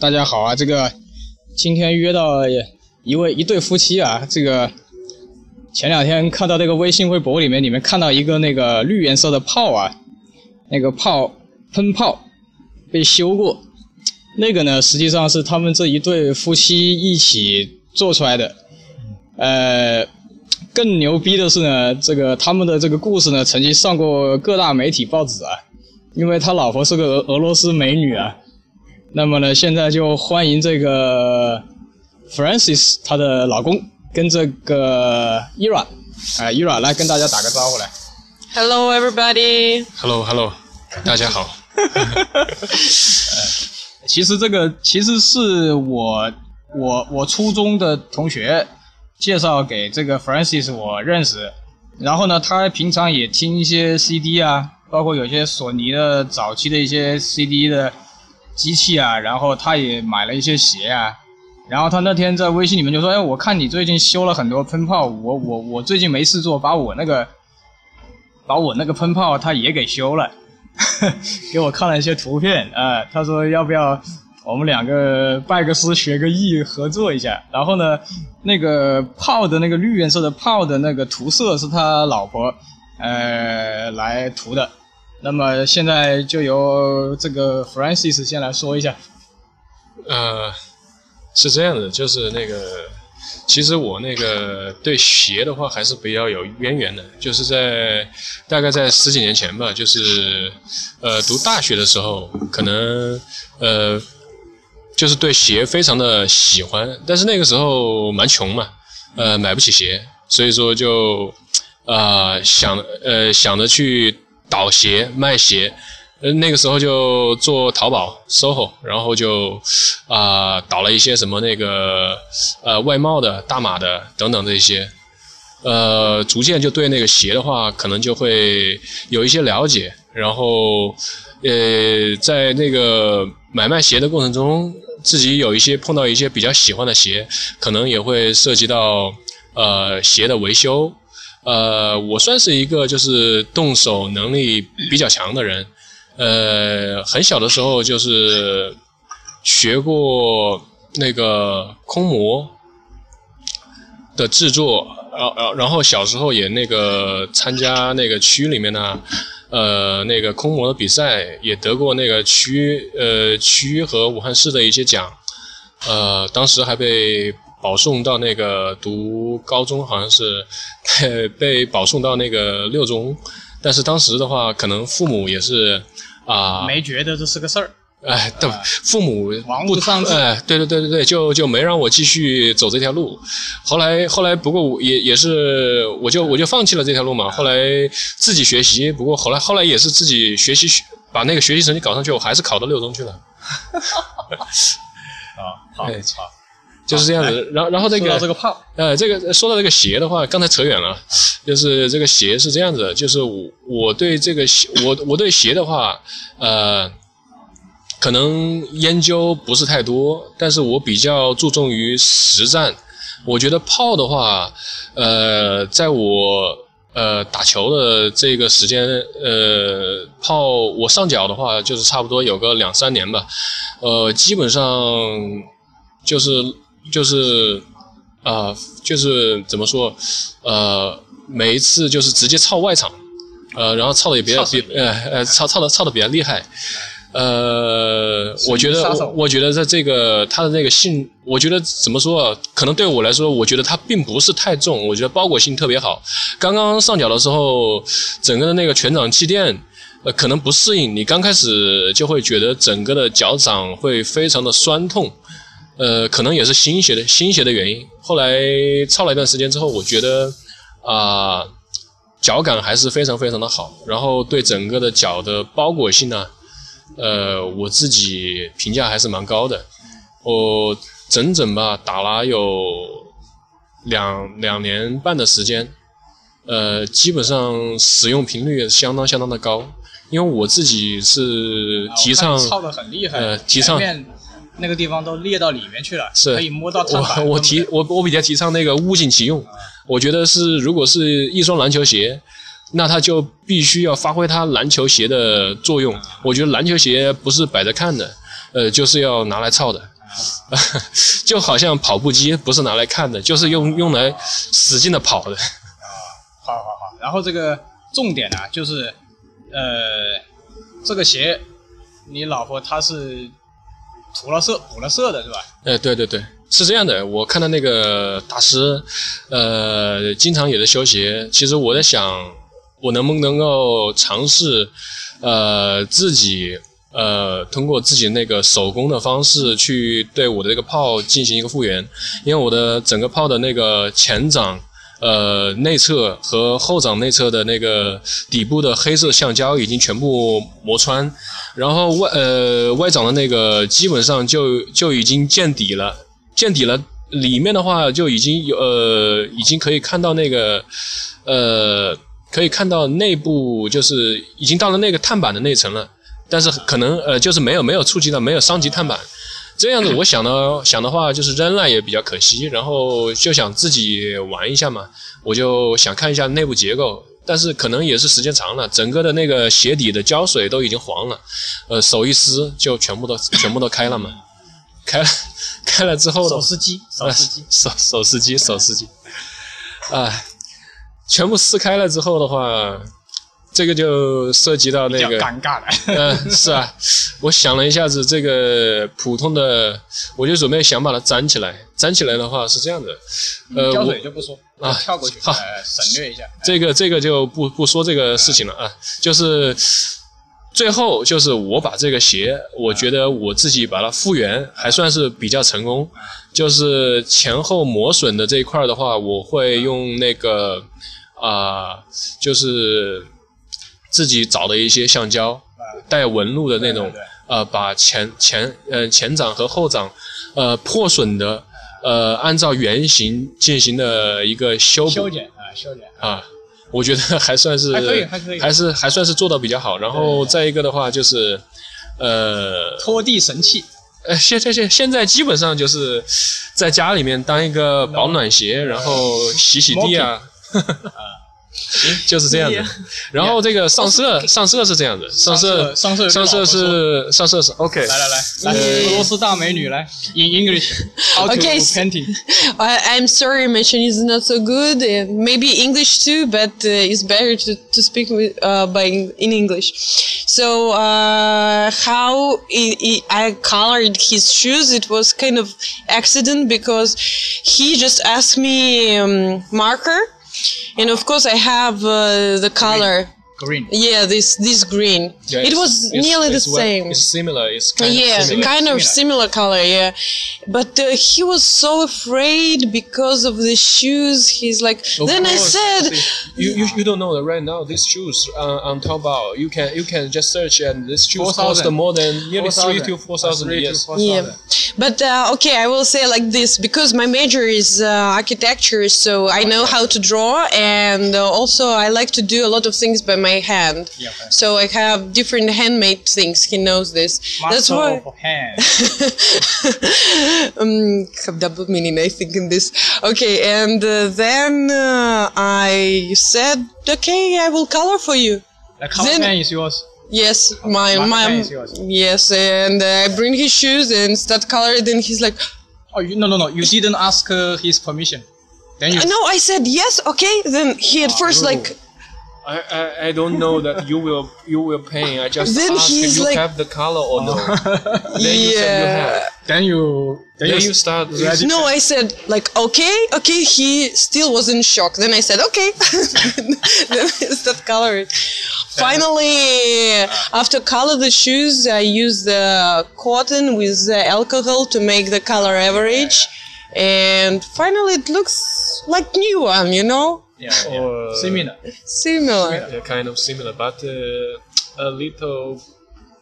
大家好啊，这个今天约到一位一对夫妻啊，这个前两天看到这个微信微博里面，你们看到一个那个绿颜色的炮啊，那个炮喷炮被修过，那个呢实际上是他们这一对夫妻一起做出来的，呃，更牛逼的是呢，这个他们的这个故事呢曾经上过各大媒体报纸啊，因为他老婆是个俄俄罗斯美女啊。那么呢，现在就欢迎这个 Francis 她的老公跟这个 Ira，哎，Ira 来跟大家打个招呼来。Hello, everybody. Hello Hello，大家好。其实这个其实是我我我初中的同学介绍给这个 Francis 我认识，然后呢，他平常也听一些 CD 啊，包括有些索尼的早期的一些 CD 的机器啊，然后他也买了一些鞋啊，然后他那天在微信里面就说：“哎，我看你最近修了很多喷炮，我我我最近没事做，把我那个把我那个喷炮他也给修了。”给我看了一些图片啊、他说要不要我们两个拜个师学个艺合作一下。然后呢，那个炮的那个绿颜色的炮的那个涂色是他老婆呃来涂的。那么现在就由这个 Francis 先来说一下。呃，是这样的，就是那个，其实我那个对鞋的话还是比较有渊源的，就是在大概在十几年前吧，就是呃读大学的时候，可能呃就是对鞋非常的喜欢，但是那个时候蛮穷嘛，呃买不起鞋，所以说就啊、想呃想着去倒鞋卖鞋。呃，那个时候就做淘宝 SOHO，然后就啊、导了一些什么那个呃外贸的、大码的等等这些，呃，逐渐就对那个鞋的话，可能就会有一些了解，然后呃，在那个买卖鞋的过程中，自己有一些碰到一些比较喜欢的鞋，可能也会涉及到呃鞋的维修，呃，我算是一个就是动手能力比较强的人。呃，很小的时候就是学过那个空模的制作，然后然后小时候也那个参加那个区里面呢，呃，那个空模的比赛也得过那个区呃区和武汉市的一些奖，呃，当时还被保送到那个读高中，好像是被 被保送到那个六中，但是当时的话，可能父母也是啊，没觉得这是个事儿，哎，对，父母王不上志哎，对对对对对，就就没让我继续走这条路。后来后来，不过我也也是，我就我就放弃了这条路嘛。后来自己学习，不过后来后来也是自己学习，把那个学习成绩搞上去，我还是考到六中去了。啊，好，哎好，就是这样子。然后然后这说个到这个炮，呃，这个说到这个鞋的话，刚才扯远了，就是这个鞋是这样子的，就是我我对这个鞋，我我对鞋的话，呃，可能研究不是太多，但是我比较注重于实战。我觉得炮的话，呃，在我呃打球的这个时间，呃，炮我上脚的话，就是差不多有个两三年吧，呃，基本上就是就是呃、就是怎么说，呃，每一次就是直接操外场，呃，然后操的也比较比呃呃操操的操的比较厉害，呃，我觉得我我觉得在这个他的那个性，我觉得怎么说啊？可能对我来说，我觉得它并不是太重，我觉得包裹性特别好。刚刚上脚的时候，整个的那个全掌气垫。呃，可能不适应，你刚开始就会觉得整个的脚掌会非常的酸痛，呃，可能也是新鞋的新鞋的原因。后来操了一段时间之后，我觉得啊、脚感还是非常非常的好，然后对整个的脚的包裹性呢，呃，我自己评价还是蛮高的。我整整吧打了有两两年半的时间，呃，基本上使用频率也相当相当的高，因为我自己是提倡操的很厉害，呃提倡那个地方都裂到里面去了，是。可以摸到碳板。我我提我我比较提倡那个物尽其用，我觉得是如果是一双篮球鞋，那它就必须要发挥它篮球鞋的作用。我觉得篮球鞋不是摆着看的，呃，就是要拿来操的，就好像跑步机不是拿来看的，就是用用来使劲的跑的。好好好，然后这个重点呢、就是，呃，这个鞋，你老婆她是涂了色、补了色的是吧？呃，对对对，是这样的。我看到那个大师，呃，经常也在修鞋。其实我在想，我能不能够尝试，呃，自己呃，通过自己那个手工的方式去对我的这个炮进行一个复原，因为我的整个炮的那个前掌。呃，内侧和后掌内侧的那个底部的黑色橡胶已经全部磨穿，然后外呃外掌的那个基本上就就已经见底了，见底了。里面的话就已经有呃已经可以看到那个呃可以看到内部就是已经到了那个碳板的内层了，但是可能呃就是没有没有触及到没有伤及碳板。这样子，我想呢，想的话就是扔了也比较可惜，然后就想自己玩一下嘛，我就想看一下内部结构，但是可能也是时间长了，整个的那个鞋底的胶水都已经黄了，呃，手一撕就全部都全部都开了嘛，开了开了之后手撕机，手撕机，手手撕机，手撕机，啊，全部撕开了之后的话，这个就涉及到那个尴尬了。嗯，是啊，我想了一下子，这个普通的，我就准备想把它粘起来。粘起来的话是这样的，呃，胶水就不说，啊跳过去，好呃，省略一下。这个这个就不不说这个事情了啊，就是最后就是我把这个鞋，我觉得我自己把它复原还算是比较成功，就是前后磨损的这一块的话，我会用那个啊、就是自己找的一些橡胶带纹路的那种呃，把前前呃前掌和后掌呃破损的呃按照原型进行的一个修补。修剪啊，修剪。啊，我觉得还算是还可以还可以。还是还算是做的比较好。然后再一个的话就是，呃拖地神器，呃，现现现现在基本上就是在家里面当一个保暖鞋，然后洗洗地啊。就是这样子，然后这个上色上色是这样子，上色上色上色是上色是 OK，来来来，来，俄罗斯大美女来，in English，how to Okay, painting。 I, I'm sorry, my Chinese is not so good. Uh, maybe English too, but uh, it's better to, to speak with, uh, by in English. So uh, how i i I colored his shoes? It was kind of accident because he just asked me um, marker, and of course I have uh, the color. Green，Yeah, this this green. Yeah, it was it's- nearly the it's what- same. It's similar. It's kind yeah, of similar. kind of Similar. similar color, yeah. But uh, he was so afraid because of the shoes. He's like, Of then I course, said, you, you you don't know that right now these shoes uh, on Taobao you can you can just search and these shoes cost 4,000. more than nearly three to four thousand Three to yes. 4,000. yeah. But uh, okay, I will say like this because my major is uh, architecture, so I know how to draw, and uh, also I like to do a lot of things by my hand. Yeah, okay. So I have different handmade things. He knows this. That's Master why. of hand. um, have double meaning, I think, in this. Okay, and uh, then uh, I said, okay, I will color for you. The color Then- pen is yours. Yes, my Marker my pen is yours. yes, and uh, I bring his shoes and start color. Then he's like, Oh, you, no, no, no. You didn't ask uh, his permission. Then you. no, I said yes, okay. Then he at first like, I, I I don't know that you will you will pay. I just Then asked he's if you like- have the color or no. then you said you yeah. have. Then you. Then, Then you. you start. Ready? No, I said like okay, okay. He still was in shock. Then I said okay. then I start coloring. Finally, after color the shoes, I use the cotton with the alcohol to make the color average, and finally it looks like new one. You know, Yeah, yeah. Or- Similar. similar. Yeah, kind of similar, but uh, a little.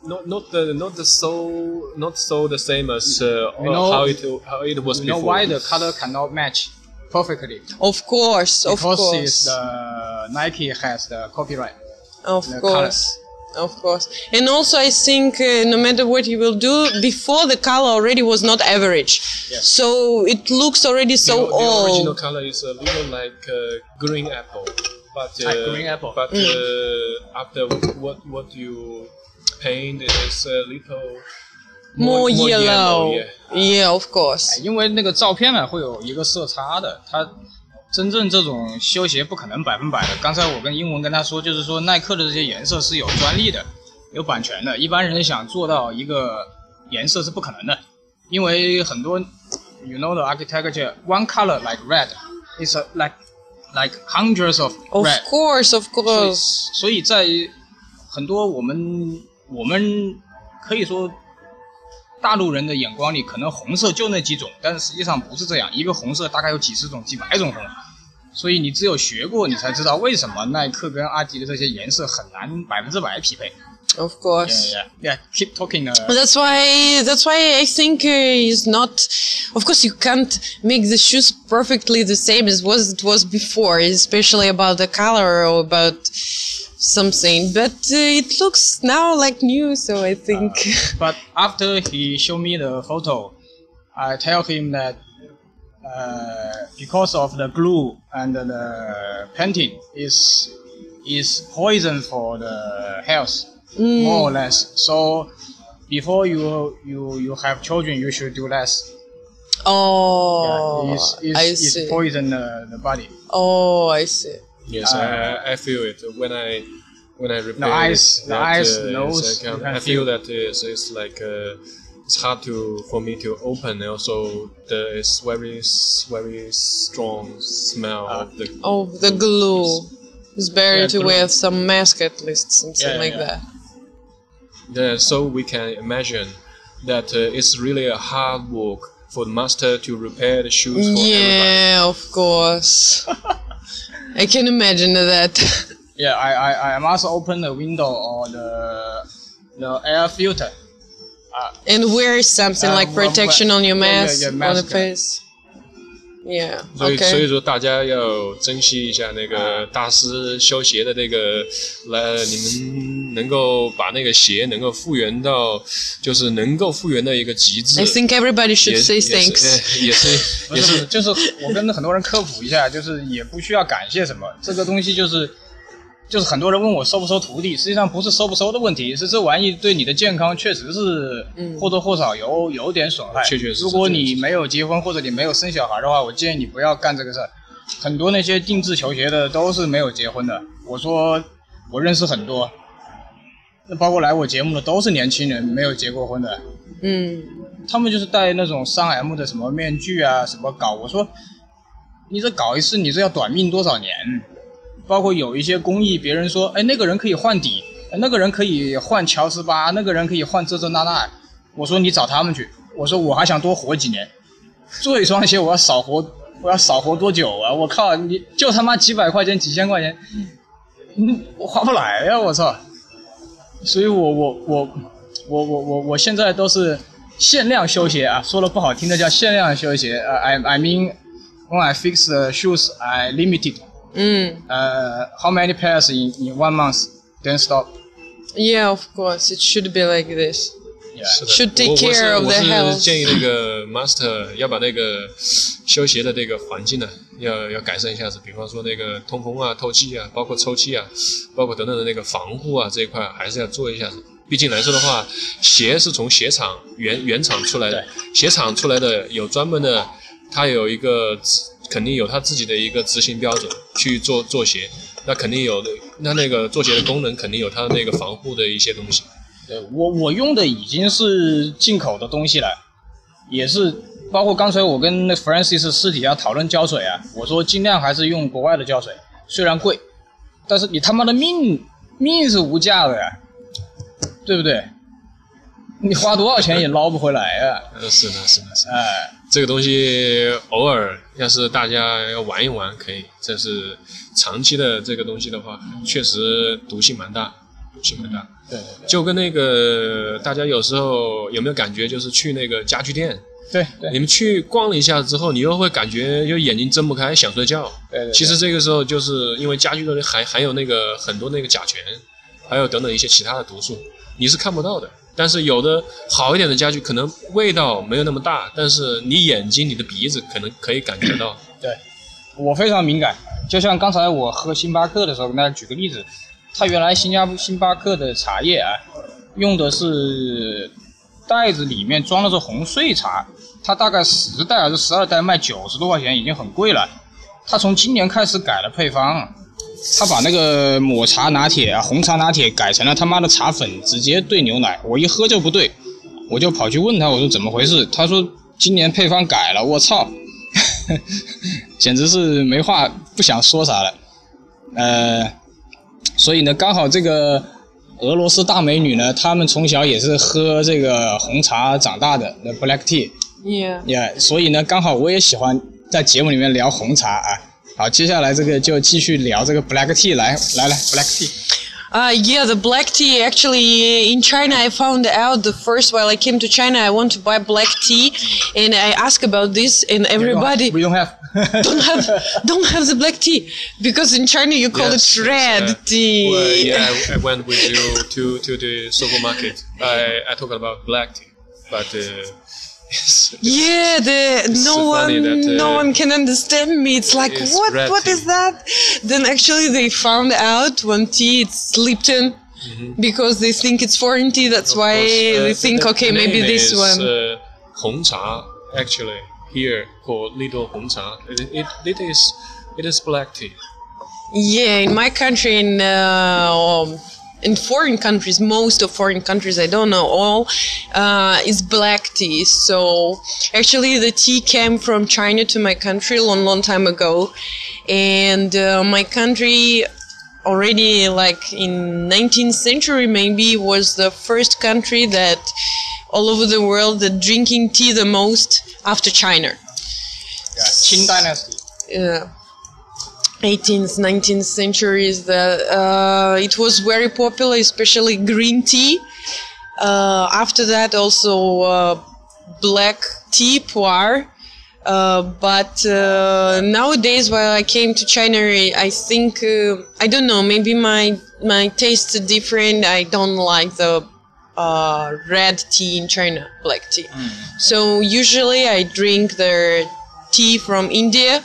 Not not the not the so not so the same as uh, You know- how it how it was You know before. why the color cannot match perfectly? Of course, of course, it's the Nike has the copyright. of the course Of course, and also I think uh, no matter what you will do, before the color already was not average, Yes. so it looks already so the, the original old. color is a little like uh, green apple, but uh, Like green apple. But Mm. uh, after what what you paint is a little more more yellow. yellow, Yeah, of course. 因为那个照片呢会有一个色差的，它 真正这种修鞋不可能百分百的。刚才我跟英文跟他说，就是说耐克的这些颜色是有专利的，有版权的，一般人想做到一个颜色是不可能的，因为很多，you know the architecture one color like red is a, like like hundreds of Of red，Of course, of course. 所以在很多我们我们可以说大陆人的眼光里，可能红色就那几种，但是实际上不是这样，一个红色大概有几十种、几百种红。所以你只有学过，你才知道为什么耐克跟阿迪的这些颜色很难百分之百匹配。Of course. yeah, yeah. Keep talking. Uh, That's why. That's why I think uh, is not. Of course, you can't make the shoes perfectly the same as was it was before, especially about the color or about something. But uh, it looks now like new, so I think. but after he showed me the photo, I tell him that uh, because of the glue and the painting is is poison for the health, more or less. So before you you you have children, you should do less. oh, yeah, it's, it's, I it's see. poison the, the body. Oh, I see. Yes, I, I feel it when I when I repair Uh, eyes- it, the that, eyes, uh, nose, it's like, you can I feel feel. that it's, it's like uh, it's hard to for me to open. Also, the it's very very strong smell Uh, of the. Oh, the glue. It's better Yeah, to glue. wear some mask at least, something Yeah, like yeah. that. Yeah, so we can imagine that uh, it's really a hard work for the master to repair the shoes for everybody. Yeah, of course. I can imagine that. Yeah, I, I, I must open the window or the the air filter. and wear something Uh, like protection on your yeah, yeah, mask, on the mask. face. Yeah. 所以，所以说大家要珍惜一下那个大师修鞋的那个，来，你们能够把那个鞋能够复原到，就是能够复原到一个极致。I think everybody should 也 say thanks. 呃 也是，也是就是我跟很多人科普一下，就是也不需要感谢什么，这个东西就是就是很多人问我收不收徒弟，实际上不是收不收的问题，是这玩意对你的健康确实是嗯或多或少有有点损害。确确实实如果你没有结婚或者你没有生小孩的话，我建议你不要干这个事儿。很多那些定制球鞋的都是没有结婚的，我说我认识很多，那包括来我节目的都是年轻人，没有结过婚的。Mm. 他们就是戴那种三 M 的什么面具啊，什么搞。我说，你这搞一次，你这要短命多少年？包括有一些工艺，别人说，哎，那个人可以换底，那个人可以换乔斯巴，那个人可以换这这那那。我说你找他们去。我说我还想多活几年，做一双鞋我要少活，我要少活多久啊？我靠，你就他妈几百块钱、几千块钱，嗯，我划不来呀、我操！所以我我我我我我我现在都是限量修鞋啊，说的不好听的叫限量修鞋。呃、i I mean when I fix the shoes, I limited. Mm. Uh, how many pairs in in one month? Then stop. Yeah, of course. It should be like this. Yeah. Should take care of the health. 我是建议那个 master 要把那个修鞋的这个环境呢，要要改善一下子。比方说那个通风啊、透气啊，包括抽气啊，包括等等的那个防护啊这一块，还是要做一下子。毕竟来说的话，鞋是从鞋厂原原厂出来的，鞋厂出来的有专门的，它有一个执肯定有它自己的一个执行标准去做做鞋，那肯定有的，那那个做鞋的功能肯定有它的那个防护的一些东西。对我我用的已经是进口的东西了，也是包括刚才我跟那 Francis 私底下讨论胶水啊，我说尽量还是用国外的胶水，虽然贵，但是你他妈的命命是无价的呀，对不对？你花多少钱也捞不回来啊！呃，是的，是的，是的。哎，这个东西偶尔要是大家要玩一玩可以，这是长期的这个东西的话，确实毒性蛮大，毒性蛮大。对对就跟那个大家有时候有没有感觉，就是去那个家具店，对对你们去逛了一下之后，你又会感觉就眼睛睁不开，想睡觉。对对对其实这个时候就是因为家具的含含有那个很多那个甲醛，还有等等一些其他的毒素，你是看不到的。但是有的好一点的家具，可能味道没有那么大，但是你眼睛、你的鼻子可能可以感觉到。对，我非常敏感。就像刚才我喝星巴克的时候，跟大家举个例子，他原来新加星巴克的茶叶啊，用的是袋子里面装的是红碎茶，它大概十袋还是十二袋卖九十多块钱，已经很贵了。他从今年开始改了配方，他把那个抹茶拿铁啊、红茶拿铁改成了他妈的茶粉，直接兑牛奶。我一喝就不对，我就跑去问他，我说怎么回事？他说今年配方改了，我操，简直是没话不想说啥了。呃，所以呢，刚好这个俄罗斯大美女呢，她们从小也是喝这个红茶长大的，那 black tea。Yeah. Yeah，所以呢，刚好我也喜欢在节目里面聊红茶啊。好，接下来这个就继续聊这个 black tea，来来来，black tea。 Uh, yeah, the black tea. Actually, in China, I found out the first while I came to China, I want to buy black tea, and I asked about this, and everybody We don't have. don't have don't have the black tea because in China you call Yes, it red yes, uh, tea. Well, yeah, I- I went with you to to the supermarket. I I talk about black tea, but uh, it's, Yeah, the no so one that, no uh, one can understand me. It's like it's what what is that? Then actually they found out one tea it's Lipton because they think it's foreign tea. That's Mm-hmm. of why course, uh, they the- think okay maybe this is, one. Uh, Hong Cha, actually, here called Little Hong Cha. It, it, it is it is black tea. Yeah, in my country, in uh, in foreign countries, most of foreign countries, I don't know all, uh, is black tea. So actually, the tea came from China to my country a long, long time ago, and uh, my country already like in 19th century maybe was the first country that all over the world that drinking tea the most after China. Yeah, Qing Dynasty. Yeah. 18th 19th centuries that uh, it was very popular especially green tea. Uh, after that also uh, black tea pu'er uh, but uh, nowadays while I came to China I think uh, I don't know maybe my my tastes are different. I don't like the uh, red tea in China black tea. So usually I drink the tea from India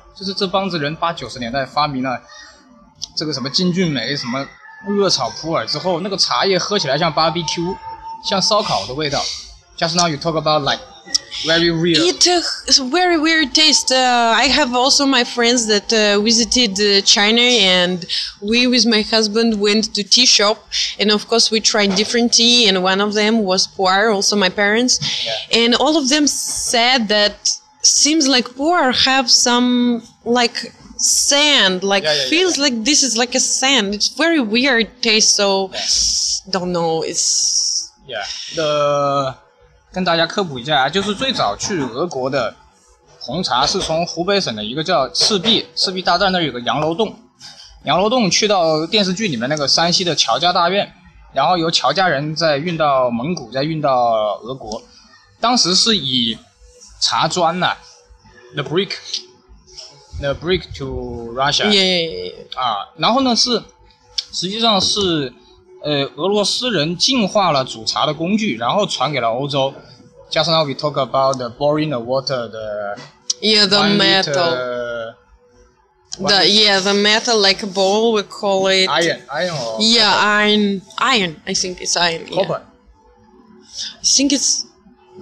就是这帮子人八九十年代发明了这个什么金骏眉什么热炒普洱之后，那个茶叶喝起来像 barbecue，像烧烤的味道。Just now you talk about like very real. it uh, is very weird taste. Uh, I have also my friends that uh, visited uh, China, and we with my husband went to tea shop, and of course we tried different tea, and one of them was pu'er. Also my parents, and all of them said that seems like pu'er have some like sand like yeah, yeah, feels yeah, like this is like a sand. It's very weird taste so don't know it's yeah. The 跟大家科普一下啊，就是最早去俄国的红茶是从湖北省的一个叫赤壁赤壁大战那儿有个羊楼洞，羊楼洞去到电视剧里面那个山西的乔家大院，然后由乔家人再运到蒙古，再运到俄国，当时是以茶砖呐、t h e brick，the brick to Russia， yeah, yeah, yeah. 啊，然后呢是，实际上是，呃，俄罗斯人进化了煮茶的工具，然后传给了欧洲。Just now we talk about the boiling the water, the yeah the one metal. liter The yeah, the metal like a bowl we call it. iron, iron or Yeah, iron. Iron. I think it's iron. yeah. copper, I think it's.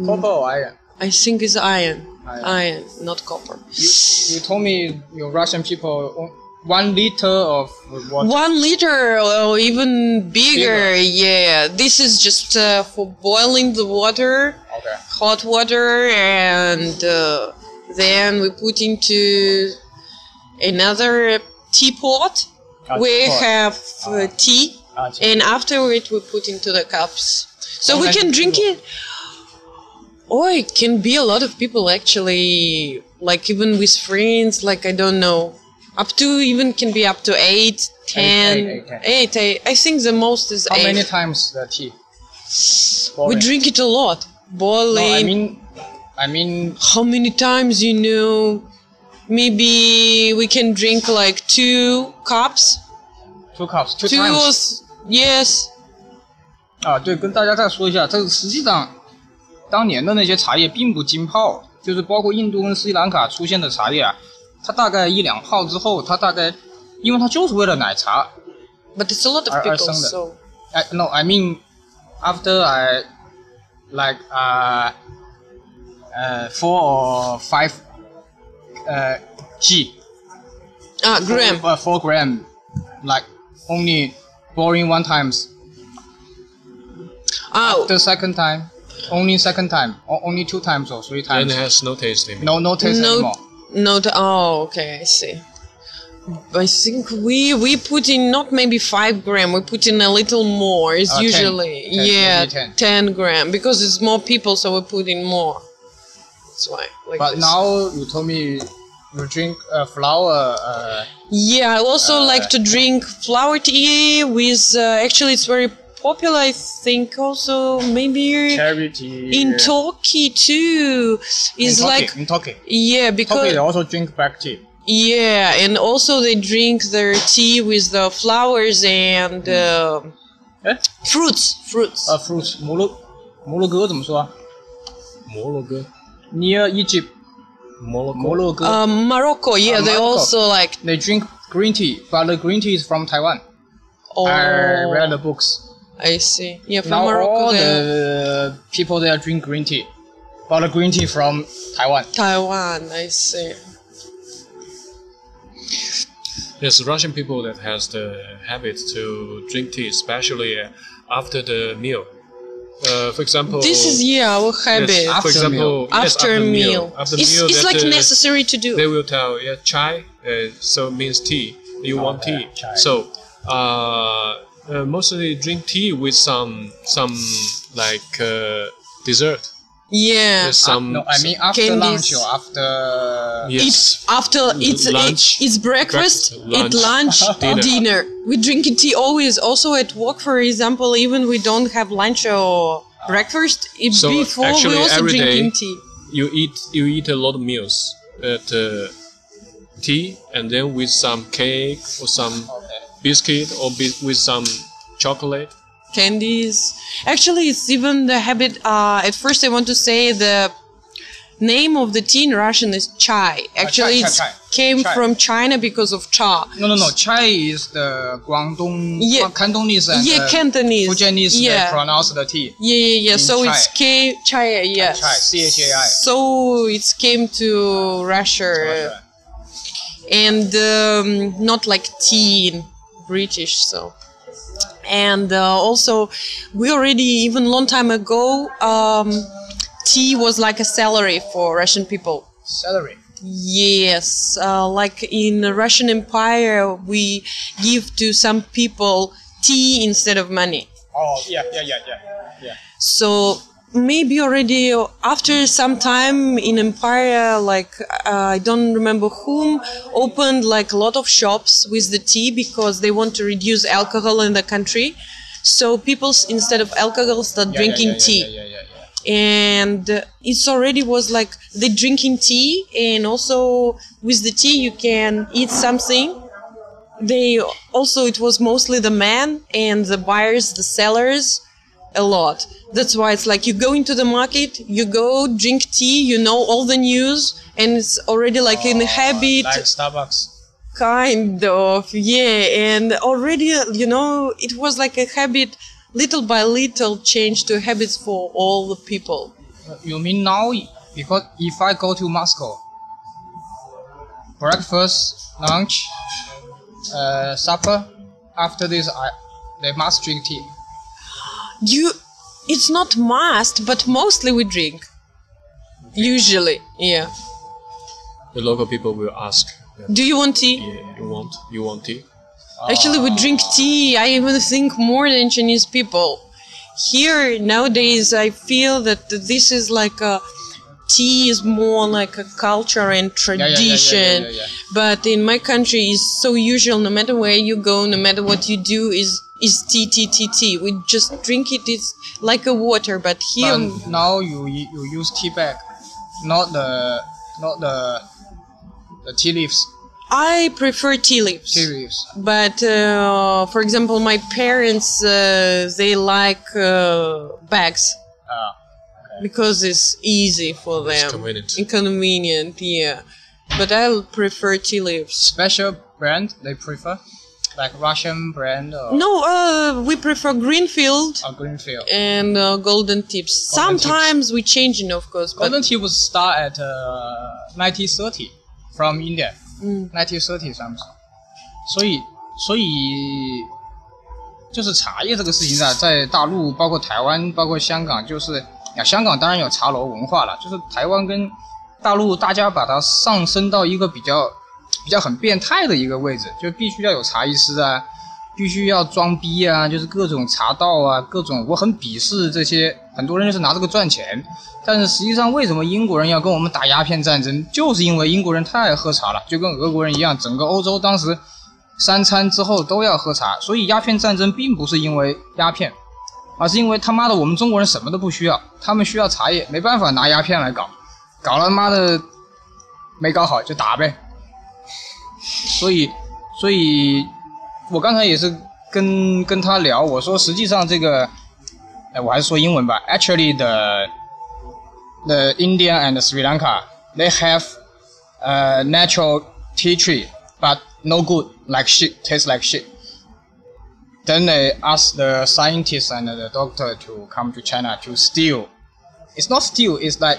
copper or iron. I think it's iron. Iron. Iron, not copper. You, you told me your Russian people one liter of water. One liter or even bigger. Bigger. Yeah, this is just uh, for boiling the water, Okay. hot water, and uh, then we put into another teapot. Ah, we teapot. have uh, tea. Ah, tea. and afterward we put into the cups so How we can drink it oh it can be a lot of people actually like even with friends like i don't know up to even can be up to eight, ten, eight, eight, ten. eight, eight. I think the most is How eight. many times the tea? we Boring. drink it a lot boiling. No, I mean, I mean, how many times you know? Maybe we can drink like two cups. two cups, two Two times. was yes. 啊，对，跟大家再说一下，这个实际上 当年的那些茶叶并不浸泡，就是包括印度跟斯里兰卡出现的茶叶啊，它大概一两泡之后，它大概，因为它就是为了奶茶。But it's a lot of Are- are people, some that- so I, no, I mean, after I like uh, uh four or five uh G ah gram. uh, four gram, like only boiling one times. Ah, The second time, only second time, or only two times or three Then times. it has no taste anymore. No, no taste no, anymore. no. t- oh, okay, I see. I think we we put in not maybe five gram. We put in a little more. It's Uh, usually 10, yeah 10. ten gram because it's more people, so we put in more. That's why. Like But this. now you told me you drink uh, flower. Uh, Yeah, I also Uh, like to drink flower tea with. Uh, actually, it's very popular. I think also maybe cherry tea. in Turkey too. Is like in Turkey. yeah Turkey because they also drink black tea. yeah, and also they drink their tea with the flowers and uh, Eh? fruits. Fruits. 呃、fruits 摩洛摩洛哥怎么说啊摩洛哥， ？Near Egypt，摩洛哥，摩洛哥。 um, Morocco. Yeah, Uh, they Morocco. also like. they drink green tea, but the green tea is from Taiwan. Oh, I read the books. I see. Yeah, from Now Morocco. all the people there drink green tea, but the green tea from Taiwan. Taiwan. I see. There's Russian people that has the habit to drink tea, especially uh, after the meal. Uh, for example, This is yeah our habit. Yes, After for example, yes, after a meal. After it's meal, it's that, like uh, necessary to do. They will tell, yeah, chai, uh, so means tea. You want tea. chai. So, uh, mostly drink tea with some some like uh, dessert. yeah. There's some no, I mean after Candies. lunch or after. yes. It's after it's Lunch, it, it's breakfast, breakfast, at lunch, dinner. dinner. We drink tea always. Also at work, for example, even we don't have lunch or breakfast. It, So, before we actually, also every drinking day- tea. you eat you eat a lot of meals at uh, tea and then with some cake or some Okay. Biscuit or bi- with some chocolate. candies. Actually, it's even the habit. Uh, at first, I want to say the name of the tea in Russian is chai. Actually, chai, it chai. came Chai. from China because of cha. No, no, no. Chai is the Guangdong, Yeah. Cantonese and Yeah, uh, Cantonese. Fujianese Yeah. pronounce the tea. Yeah, yeah, yeah. So chai. it's came chai. yeah. Chai, C-H-A-I. So it came to Russia, and um, not like tea in British. So. And uh, also, we already even long time ago, um, tea was like a salary for Russian people. salary Yes, uh, like in the Russian Empire, we give to some people tea instead of money. Oh, yeah, yeah, yeah, yeah. yeah. So maybe already after some time in empire like uh, i don't remember whom opened like a lot of shops with the tea because they want to reduce alcohol in the country. So people instead of alcohol start Yeah, drinking yeah, yeah, tea. Yeah, yeah, yeah, yeah. and it's already was like they drinking tea and also with the tea you can eat something. They also it was mostly the men and the buyers the sellers a lot that's why it's like you go into the market you go drink tea you know all the news and it's already like in a habit Like Starbucks. kind of yeah and already you know it was like a habit little by little change to habits for all the people You mean now? Because if I go to Moscow, breakfast, lunch, uh, supper, after this, I they must drink tea. You it's not must but mostly we drink usually yeah The local people will ask, yeah, do you want tea yeah you want you want tea? Actually, we drink tea. I even think more than Chinese people. Here nowadays, I feel that this is like a tea is more like a culture and yeah, yeah, yeah, tradition. yeah. But in my country, it's so usual. No matter where you go, no matter what you do, is is tea, tea, tea, tea. We just drink it. It's like a water, but here, But now you you use tea bag, not the not the the tea leaves. I prefer tea leaves. Tea leaves. But uh, for example, my parents uh, they like uh, bags Ah, because it's easy for them. It's convenient. Inconvenient, yeah. But I prefer tea leaves. special brand they prefer, like Russian brand or, No, uh, we prefer Greenfield or Greenfield. and uh, Golden Tips. Golden Tips. Sometimes we change it, of course, but Golden tea was start at uh, 1930 from India. 1930 上面，所以所以就是茶叶这个事情啊，在大陆包括台湾包括香港，就是啊香港当然有茶楼文化了，就是台湾跟大陆大家把它上升到一个比较 比较很变态的一个位置，就必须要有茶艺师啊，必须要装逼啊，就是各种茶道啊，各种我很鄙视这些，很多人就是拿这个赚钱。但是实际上，为什么英国人要跟我们打鸦片战争？就是因为英国人太爱喝茶了，就跟俄国人一样，整个欧洲当时三餐之后都要喝茶，所以鸦片战争并不是因为鸦片，而是因为他妈的我们中国人什么都不需要，他们需要茶叶，没办法拿鸦片来搞，搞了他妈的没搞好就打呗。所以，所以我刚才也是跟跟他聊，我说实际上这个，哎，我还是说英文吧。Actually, the the India and Sri Lanka they have a natural tea tree, but no good, like shit, tastes like shit. Then they ask the scientists and the doctor to come to China to steal. It's not steal, it's like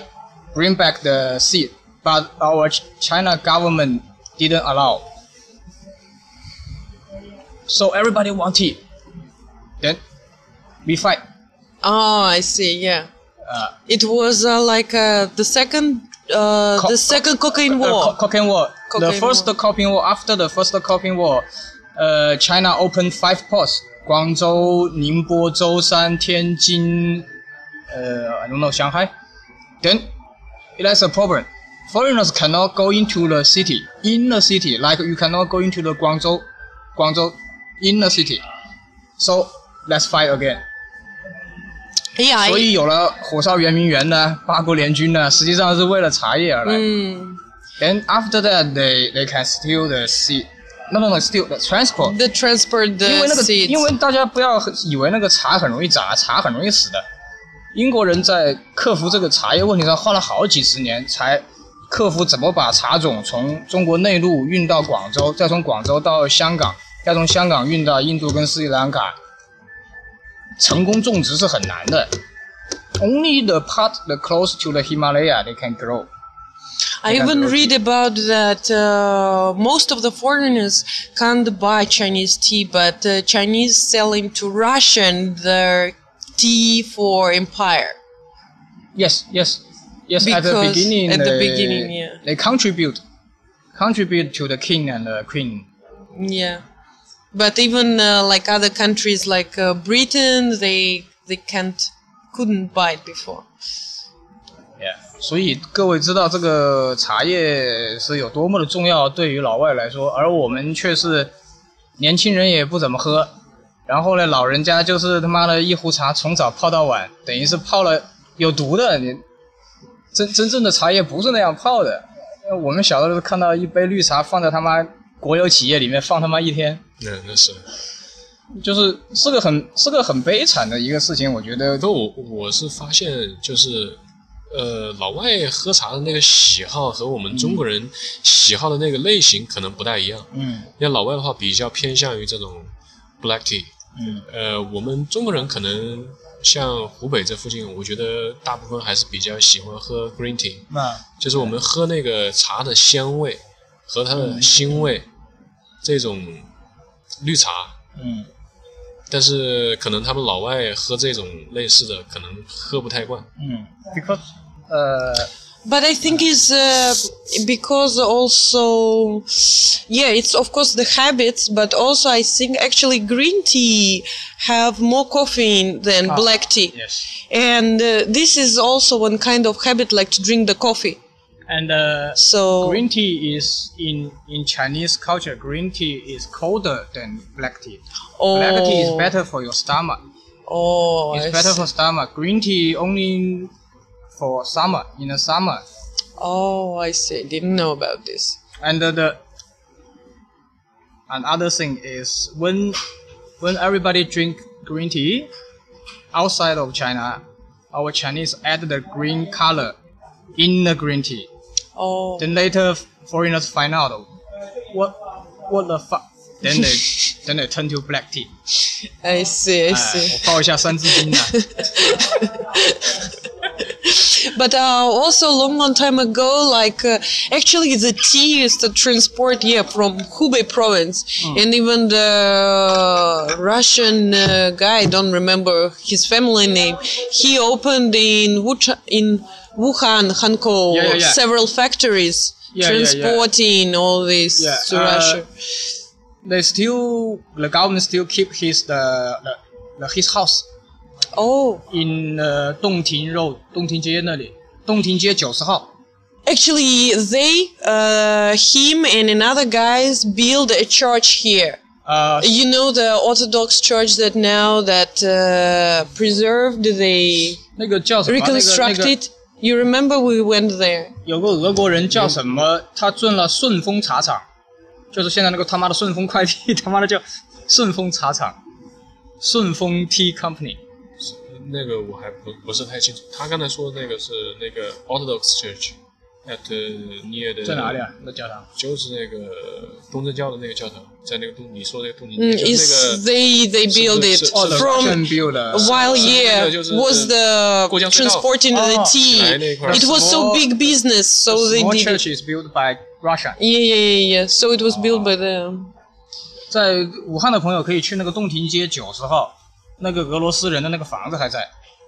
bring back the seed, but our Ch- China government didn't allow. So everybody wanted. Then we fight. oh, I see, yeah. Uh, It was uh, like uh, the second, uh, Co- the second cocaine uh, war. co- cocaine war. the first war. cocaine war. After the first cocaine war, uh, China opened five ports: Guangzhou, Ningbo, Zhoushan, Tianjin. Uh, I don't know Shanghai. Then it has a problem. Foreigners cannot go into the city. In the city, like you cannot go into the Guangzhou, Guangzhou, in the city. So let's fight again. yeah, 所 I, 以有了火烧圆明园呢，八国联军呢，实际上是为了茶叶而来。 mm, Then after that, they they can steal the seed. No, no, no, steal the transport. the transport 因 the 为那个， seeds. 因为大家不要以为那个茶很容易长啊，茶很容易死的。英国人在克服这个茶叶问题上花了好几十年，才 克服怎么把茶种从中国内陆运到广州，再从广州到香港，再从香港运到印度跟斯里兰卡，成功种植是很难的。Only the part that close to the Himalaya they can grow. I even read about that uh, most of the foreigners can't buy Chinese tea, but the Chinese selling to Russian their tea for empire. Yes, yes. yes. at the Because- beginning, at the they, beginning, yeah. they contribute, contribute to the king and the queen. Yeah, but even uh, like other countries like uh, Britain, they they can't couldn't buy it before. Yeah. 所以各位知道这个茶叶是有多么的重要，对于老外来说，而我们却是年轻人也不怎么喝，然后呢，老人家就是他妈的一壶茶从早泡到晚，等于是泡了有毒的。你 真真正的茶叶不是那样泡的。呃我们小的时候看到一杯绿茶放在他妈国有企业里面放他妈一天，那那是。就是是个很是个很悲惨的一个事情，我觉得不，我我是发现就是，呃，老外喝茶的那个喜好和我们中国人喜好的那个类型可能不太一样。嗯那老外的话比较偏向于这种 black tea，嗯呃，我们中国人可能像湖北这附近，我觉得大部分还是比较喜欢喝 green tea，那就是我们喝那个茶的香味和它的腥味，这种绿茶。嗯但是可能他们老外喝这种类似的，可能喝不太惯。嗯，because 呃 But I think it's uh, because also, yeah, it's of course the habits, but also I think actually green tea have more caffeine than Ah, black tea, yes and uh, this is also one kind of habit like to drink the coffee. And uh, So green tea is in in Chinese culture. Green tea is colder than black tea. oh, Black tea is better for your stomach. Oh, It's I better see. for stomach. Green tea only for summer in the summer. Oh, I see. Didn't know about this. And the, the another thing is when when everybody drink green tea outside of China, our Chinese add the green color in the green tea. Oh, Then later foreigners find out what what the fuck. Then they then they turn to black tea. I see. I 哎， see. 我报一下三字经啊。 But uh, also, long, long time ago, like uh, actually, the tea is to transport yeah from Hubei province, and even the Russian uh, guy, I don't remember his family name, he opened in Wucha- in Wuhan, Hankou, Yeah, yeah, yeah. several factories transporting all this to uh, Russia. They still the government still keep his the, the, the his house Oh, in 呃洞庭 road 洞庭街那里，洞庭街九十号。 actually, they, uh, him and another guys build a church here. 呃， You know the Orthodox Church that now that uh, preserved, they 那个叫什么？那个那个 reconstructed. You remember we went there? 有个俄国人叫什么？他赚了顺丰茶厂，就是现在那个他妈的顺丰快递，他妈的叫顺丰茶厂，顺丰 Tea Company。 那个我还不不是太清楚。他刚才说的那个是那个 Orthodox Church at near 的在哪里啊？那教堂？就是那个东正教的那个教堂，在那个东你说那个东宁 Mm, 街，就是 is 那个 they they build it是- Oh, the from Russian builder. while是那 yeah 个就是 was the 过江隧道 transporting the 哦 tea. 来那块儿 It was so Small- big business, so The they small did it. church is built by Russia. Yeah, yeah, yeah, yeah. So it was built by them. 在武汉的朋友可以去那个洞庭街九十号， 那个俄罗斯人的那个房子还在。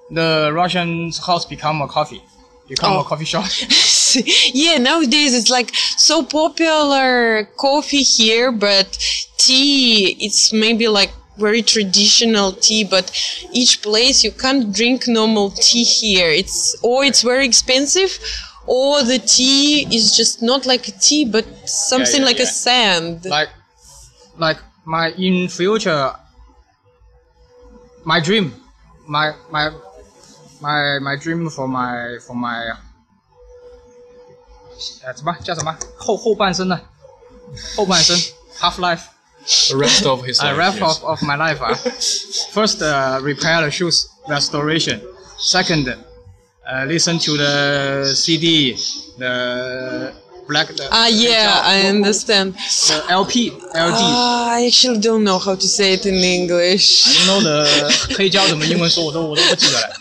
The Russian house become a coffee, become a Oh. coffee shop. yeah, nowadays it's like so popular coffee here, but tea, it's maybe like very traditional tea, but each place you can't drink normal tea here. It's or it's very expensive, or the tea is just not like a tea, but something yeah, like a yeah. sand. like, like my in future, my dream, my my my my dream for my for my，呃，什么叫什么后后半生呢？后半生 half life。 the rest of his I life. wrap yes. off of my life. ah. First, uh, repair the shoes, restoration. Second, uh, listen to the CD, the black. The, Ah, yeah, I understand. The LP, LD. Ah, I actually don't know how to say it in English. you know the 黑胶怎么英文说我都我都不记得了。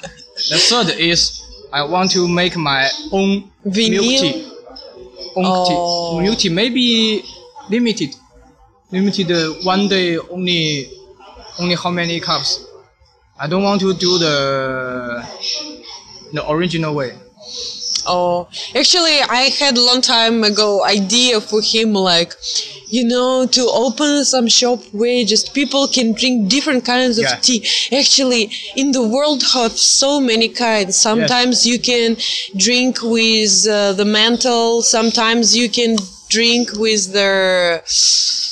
The third is I want to make my own milk Vinyl? tea. Own Oh. tea. Milk tea maybe limited, limited uh, one day only, only how many cups. I don't want to do the the original way. Oh, actually, I had a long time ago idea for him, like, you know, to open some shop where just people can drink different kinds of Yeah. tea. Actually, in the world have so many kinds. Sometimes you can drink with uh, the menthol. Sometimes you can drink with the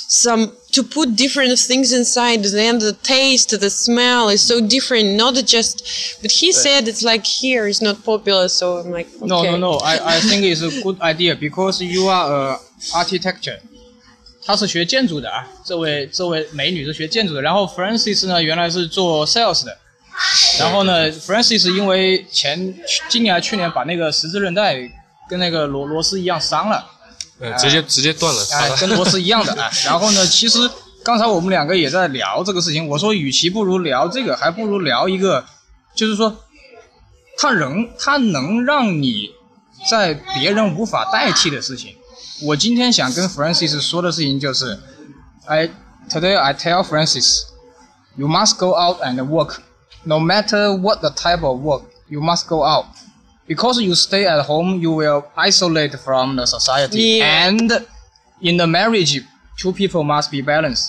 some to put different things inside then the taste the smell is so different not just but he said it's like here it's not popular so i'm like okay. No, no, no. I, I think it's a good idea because you are a architecture. 她是学建筑的啊，这位这位美女是学建筑的。然后 Francis 呢，原来是做 sales 的。然后呢，Francis 因为前今年还去年把那个十字韧带跟那个螺螺丝一样伤了， 呃，直接直接断了，哎，跟螺丝一样的哎。然后呢，其实刚才我们两个也在聊这个事情，我说与其不如聊这个，还不如聊一个，就是说，它能它能让你在别人无法代替的事情。我今天想跟 Francis 说的事情就是，I today I tell Francis, you must go out and work, no matter what the type of work, you must go out. Because you stay at home, you will isolate from the society. Yeah. And in the marriage, two people must be balanced.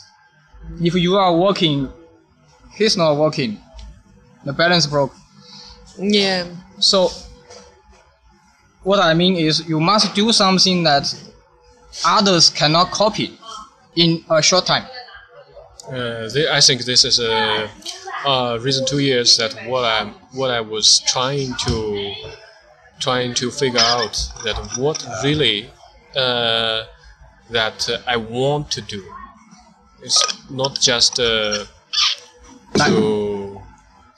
If you are working, he's not working, the balance broke. yeah So what I mean is you must do something that others cannot copy in a short time. Uh, thi- I think this is a uh, recent two years that what I what I was trying to trying to figure out that what really uh, that uh, I want to do. It's not just uh, to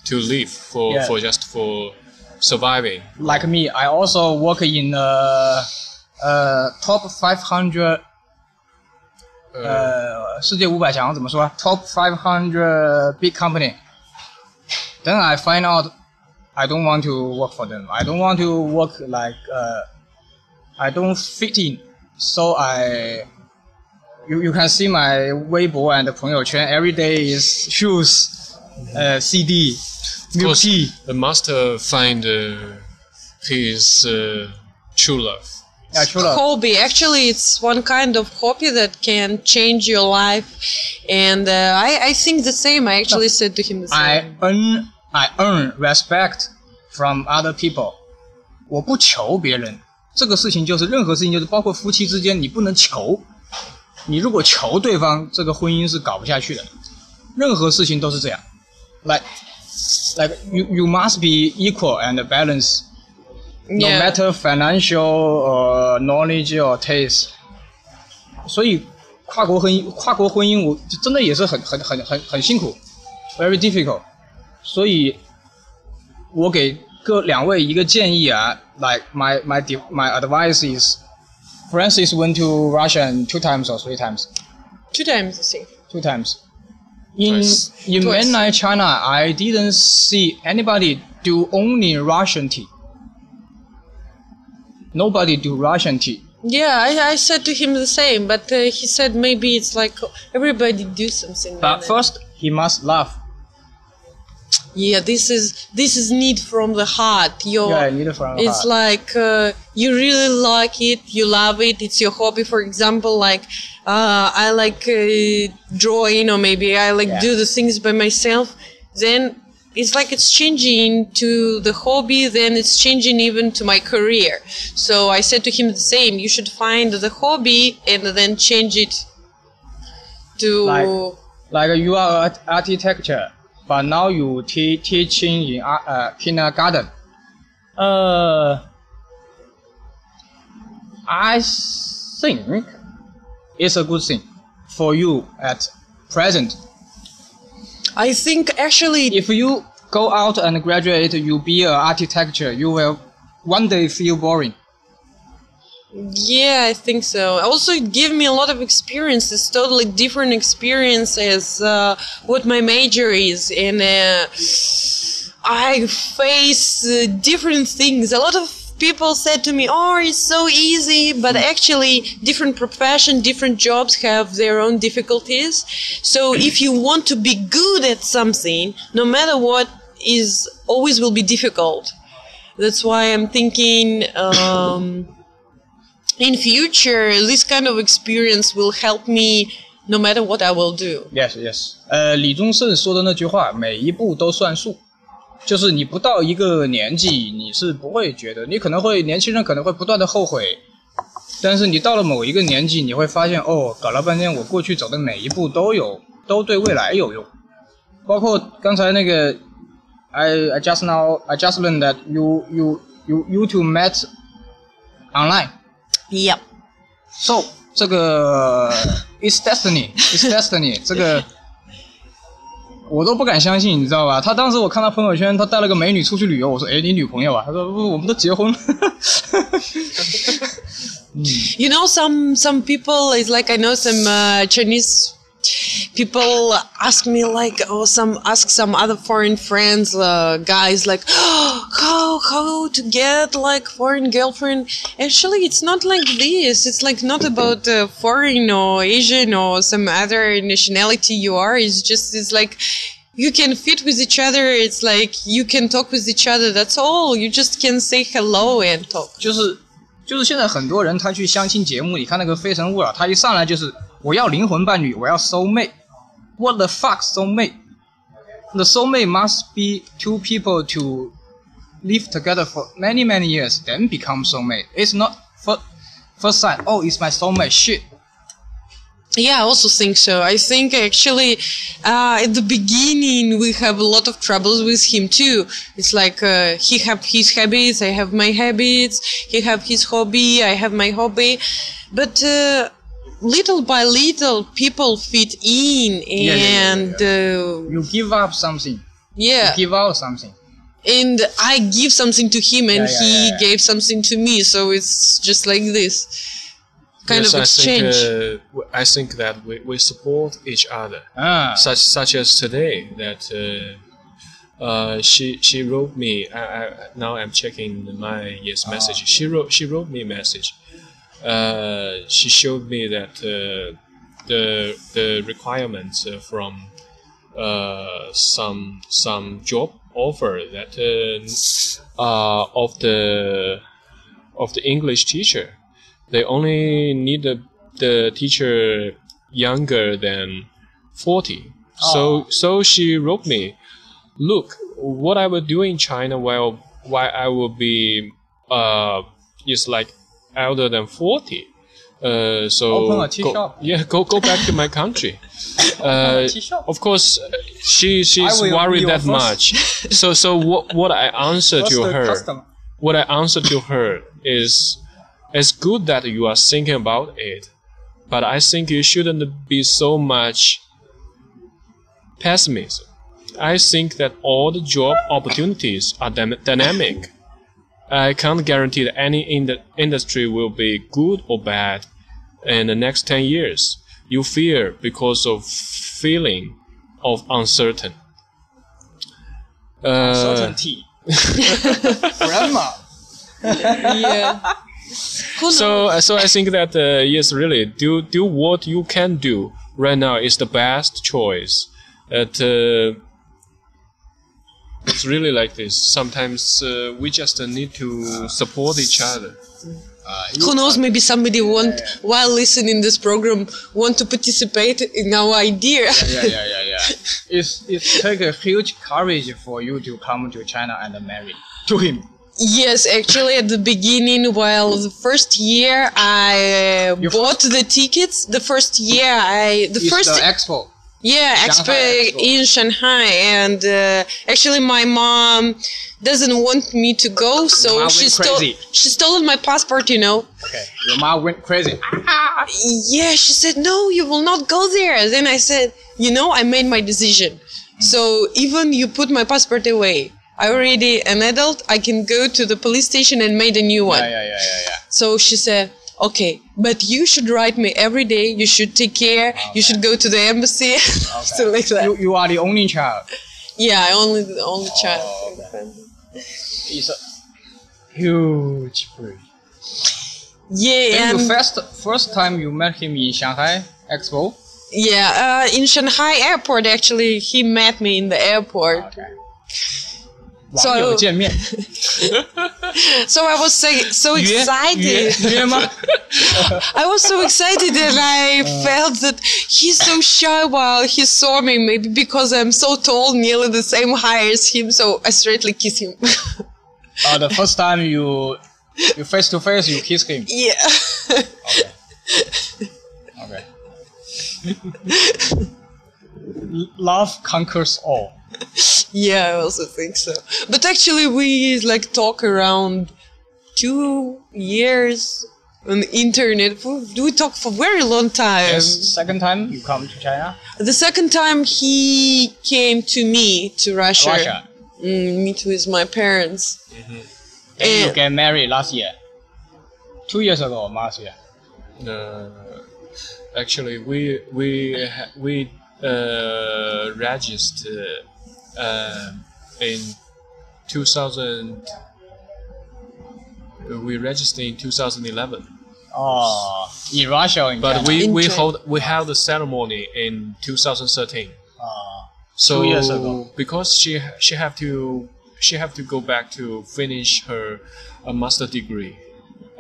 to live for, Yeah. for just for surviving. Like me, I also work in a, a top 500呃世界五百强怎么说？Top 500 big company. Then I find out I don't want to work for them. I don't want to work like uh, I don't fit in. So I you you can see my 微博 and 朋友圈 every day is shoes, uh, CD, milk course, tea. the master find uh, his uh, true love. Yeah, true love. hobby actually it's one kind of hobby that can change your life and uh, I, I think the same i actually said to him the I same earn I earn respect from other people。我不求别人，这个事情就是任何事情，就是包括夫妻之间，你不能求。你如果求对方，这个婚姻是搞不下去的。任何事情都是这样。Like like you you must be equal and balanced. No Yeah. matter financial or knowledge or taste。所以跨国婚姻，跨国婚姻，我真的也是很很很很很辛苦，very difficult。 所以，我给各两位一个建议啊，like my my di- my advice is, Francis went to Russia two times or three times, two times i think two times. In Twice. in Twice. mainland China, I didn't see anybody do only Russian tea. Nobody do Russian tea. yeah I, I said to him the same but uh, he said maybe it's like everybody do something But then. first, he must laugh. yeah this is this is need from the heart your Yeah, need from the it's heart. like uh, you really like it you love it it's your hobby. For example like uh, i like uh, drawing or maybe i like Yeah. do the things by myself. Then it's like it's changing to the hobby then it's changing even to my career. So i said to him the same you should find the hobby and then change it to Like- Like you are architecture, but now you te- teaching in uh, kindergarten. Uh, I think it's a good thing for you at present. i think actually If you go out and graduate, you be an architecture, you will one day feel boring. Yeah, I think so. Also, it gave me a lot of experiences, totally different experiences. uh, what my major is, and uh, I face uh, different things. A lot of people said to me, "Oh, it's so easy," but actually, different profession, different jobs have their own difficulties. So, if you want to be good at something, no matter what, is always will be difficult. That's why I'm thinking. Um, in future this kind of experience will help me no matter what I will do. Yes, yes。呃，李宗盛说的那句话，每一步都算数，就是你不到一个年纪，你是不会觉得，你可能会年轻人可能会不断的后悔，但是你到了某一个年纪，你会发现，哦，搞了半天，我过去走的每一步都有，都对未来有用，包括刚才那个，I I just now I just learned that you you you you two met online。 Yep. So 这个 is destiny, is destiny，这个我都不敢相信，你知道吧？他当时我看他朋友圈，他带了个美女出去旅游，我说：“哎，你女朋友啊？”他说：“不，我们都结婚了。 You know, some some people is like I know some uh, Chinese people ask me like or some ask some other foreign friends uh, guys like how how to get like foreign girlfriend actually it's not like this it's like not about uh, foreign or asian or some other nationality you are it's just it's like you can fit with each other it's like you can talk with each other that's all you just can say hello and talk ”就是就是现在很多人他去相亲节目，你看那个《非诚勿扰》，他一上来就是 我要灵魂伴侣，我要 soul mate。What the fuck soul mate? The soul mate must be two people to live together for many many years, then become soulmate. It's not first first sight. Oh, it's my soulmate. Shit. Yeah, I also think so. I think actually uh, at the beginning we have a lot of troubles with him too. It's like uh, he have his habits, I have my habits. He have his hobby, I have my hobby. But uh, little by little, people fit in, yeah, yeah, and uh, You give up something. yeah, You give out something. and I give something to him, and Yeah, yeah, he yeah, yeah. gave something to me. So it's just like this kind yes, of exchange. I think, uh, w- I think that we, we support each other. Ah. such such as today that uh, uh, she she wrote me. I, I, now I'm checking my yes message. She wrote she wrote me a message. Uh, she showed me that uh, the the requirements uh, from uh, some some job offer that uh, of the of the English teacher. They only need the, the teacher younger than 40. So so she wrote me, look, what I will do in China while while I will be uh is like elder than 40. Uh, so Open a tea go, shop. yeah, go go back to my country. Uh, of course, she she's worried that much. so so what what I answer to her customer. what I answer to her is it's good that you are thinking about it, but I think you shouldn't be so much pessimism. I think that all the job opportunities are dynamic. I can't guarantee that any in the industry will be good or bad in the next 10 years. You fear because of feeling of uncertain. Uh, Certainty. Grandma. yeah. So so I think that uh, yes, really, do do what you can do right now is the best choice. That uh, it's really like this. Sometimes uh, we just uh, need to support each other. Who knows? Maybe somebody want while listening this program want to participate in our idea. yeah, yeah, yeah, yeah. It's it take a huge courage for you to come to China and marry to him. yes, actually, at the beginning, while the first year I uh, You- bought the tickets. The first year I the It's first the expo. Yeah expo Expo. in Shanghai, and uh, actually my mom doesn't want me to go, so Mom she stole crazy. she stole my passport. You know. Okay, your mom went crazy. yeah she said no you will not go there then i said you know i made my decision so even you put my passport away i already an adult i can go to the police station and made a new one Yeah, yeah, yeah, yeah, yeah. so she said okay but you should write me every day you should take care you should go to the embassy so like that You, you are the only child. yeah i only the only child Oh, the family. It's a huge bridge. yeah Then and first first time you met him in Shanghai Expo. yeah uh, in shanghai airport actually he met me in the airport Okay. So- 网友见面 So I was so, so 约约 excited. 约吗？ I was so excited and I felt that he's so shy while he saw me. Maybe because I'm so tall, nearly the same height as him. So I straightly kissed him. Uh, the first time you you face to face you kiss him. yeah. Okay. L- Love conquers all. yeah, I also think so. But actually, we like talk around two years on the internet. We talk for very long time. Yes, second time you come to China, The second time he came to me to Russia, Russia. Mm, meet with my parents. Then you And- get married last year. Two years ago, last year. Uh, actually, we we we uh, registered uh, in 2000. We registered in 2011, Oh, in Russia or in but we, we hold we held the ceremony in 2013. Oh, So Two years ago. because she she have to she have to go back to finish her a master degree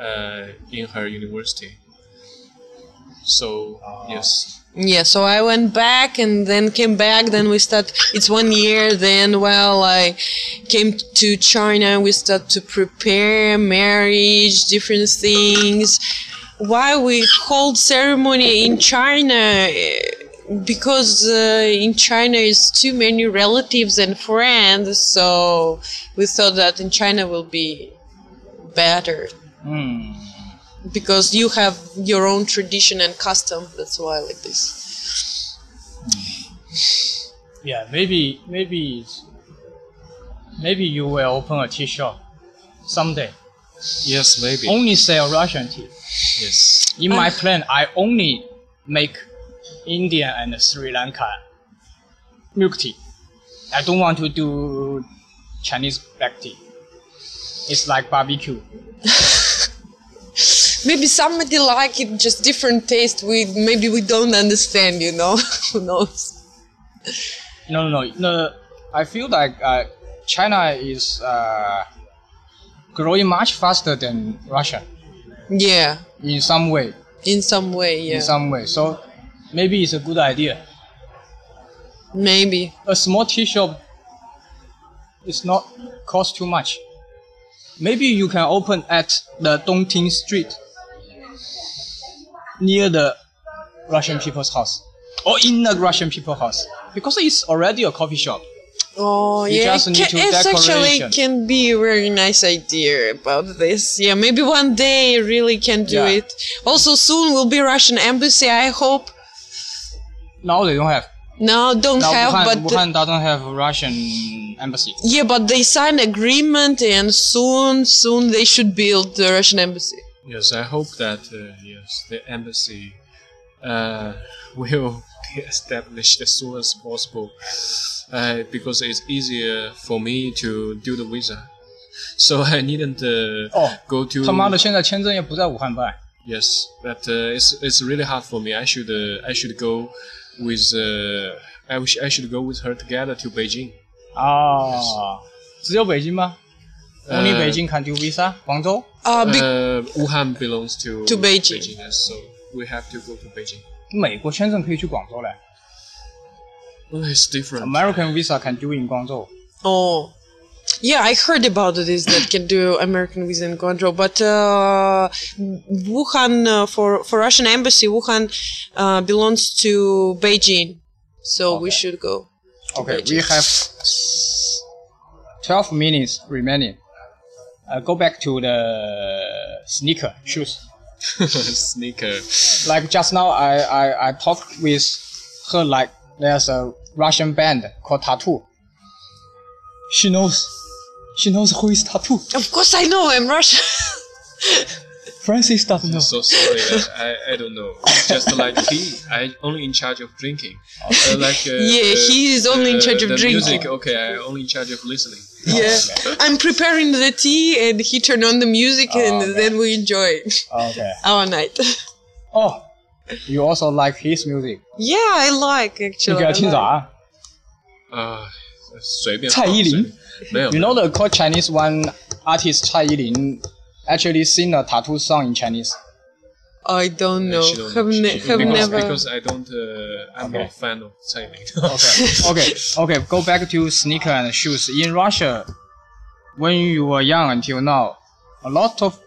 uh, in her university. So yes, Yeah, so I went back and then came back. Then we start. It's one year. Then well, I came to China. We start to prepare marriage, different things. Why we hold ceremony in China? Because uh, in China is too many relatives and friends. So we thought that in China will be better Hmm. Because you have your own tradition and custom. That's why I like this. Yeah, maybe maybe it's- maybe you will open a tea shop someday. yes, maybe. Only sell Russian tea. yes. In my ah. plan, I only make Indian and Sri Lanka milk tea. I don't want to do Chinese black tea. It's like barbecue. Maybe somebody like it, just different taste. We maybe we don't understand. You know, who knows? No, no, no. no I feel like uh, China is uh, growing much faster than Russia Yeah, in some way. in some way. Yeah, In some way. So maybe it's a good idea. maybe. a small tea shop is not cost too much. Maybe you can open at the Dongting Street near the Russian people's house or in the Russian people's house because it's already a coffee shop. Oh You yeah, it can, it's actually can be a very nice idea about this. Yeah, maybe one day really can do Yeah. it. Also, soon will be Russian embassy. I hope. Now they don't have. No, don't Now have, Wuhan, but Wuhan doesn't have Russian embassy. yeah, but they signed agreement, and soon, soon they should build the Russian embassy. Yes, I hope that uh, yes, the embassy uh, will be established as soon as possible, uh, because it's easier for me to do the visa. So I needn't uh, Oh, go to. 他妈的，现在签证也不在武汉办。 Yes, but uh, it's it's really hard for me. I should uh, I should go with uh, I wish I should go with her together to Beijing. 啊，只有北京吗 ？Only 呃北京 can do visa。广州 Uh, be- Uh, Wuhan belongs to To Beijing. yes, so we have to go to Beijing. 美国签证可以去广州嘞。 Oh, it's different. American visa can do in Guangzhou. Oh, yeah, I heard about this that can do American visa in Guangzhou, but uh, Wuhan uh, for for Russian embassy, Wuhan uh, belongs to Beijing, so we Okay. should go. to Okay, Beijing. we have 12 minutes remaining. Uh, go back to the sneaker shoes. Sneaker. Like just now, I, I, I talked with her like there's a Russian band called Tattoo. She knows. She knows who is Tattoo. Of course, I know I'm Russian. Francis doesn't know. So sorry, that I, I don't know. Just like he, I only in charge of drinking. Uh, like uh, Yeah, he is only in charge of the drinking. Music, okay, I only in charge of listening. yeah, I'm preparing the tea, and he turned on the music, and okay. then we enjoy Okay. our night. Oh, you also like his music. yeah, I like 你 actually. 给他 I 听啥 like. 啊？啊，随便。蔡依林。没有。 You know the called Chinese one artist Chai Yilin actually sing a tattoo song in Chinese. I don't know. She don't- Have, she- ne- she- have because, never. because I don't. Uh, I'm Okay. not a fan of Tsai Ming. Okay, okay, okay. Go back to sneaker and shoes. In Russia, when you were young until now, a lot of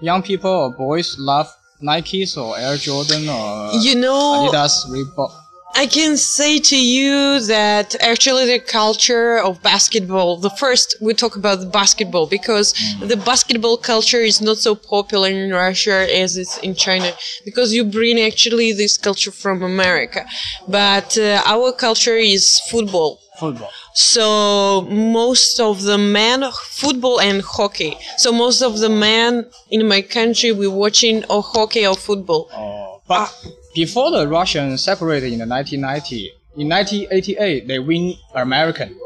young people or boys love Nikes or Air Jordan or you know, Adidas, Reebok. I can say to you that actually the culture of basketball, the first we talk about the basketball because the basketball culture is not so popular in Russia as it's in China because you bring actually this culture from America. But uh, our culture is football. Football. So most of the men, football and hockey. So most of the men in my country, we're watching or hockey or football. Oh, but before the Russians separated in the 1990, in 1988 they win American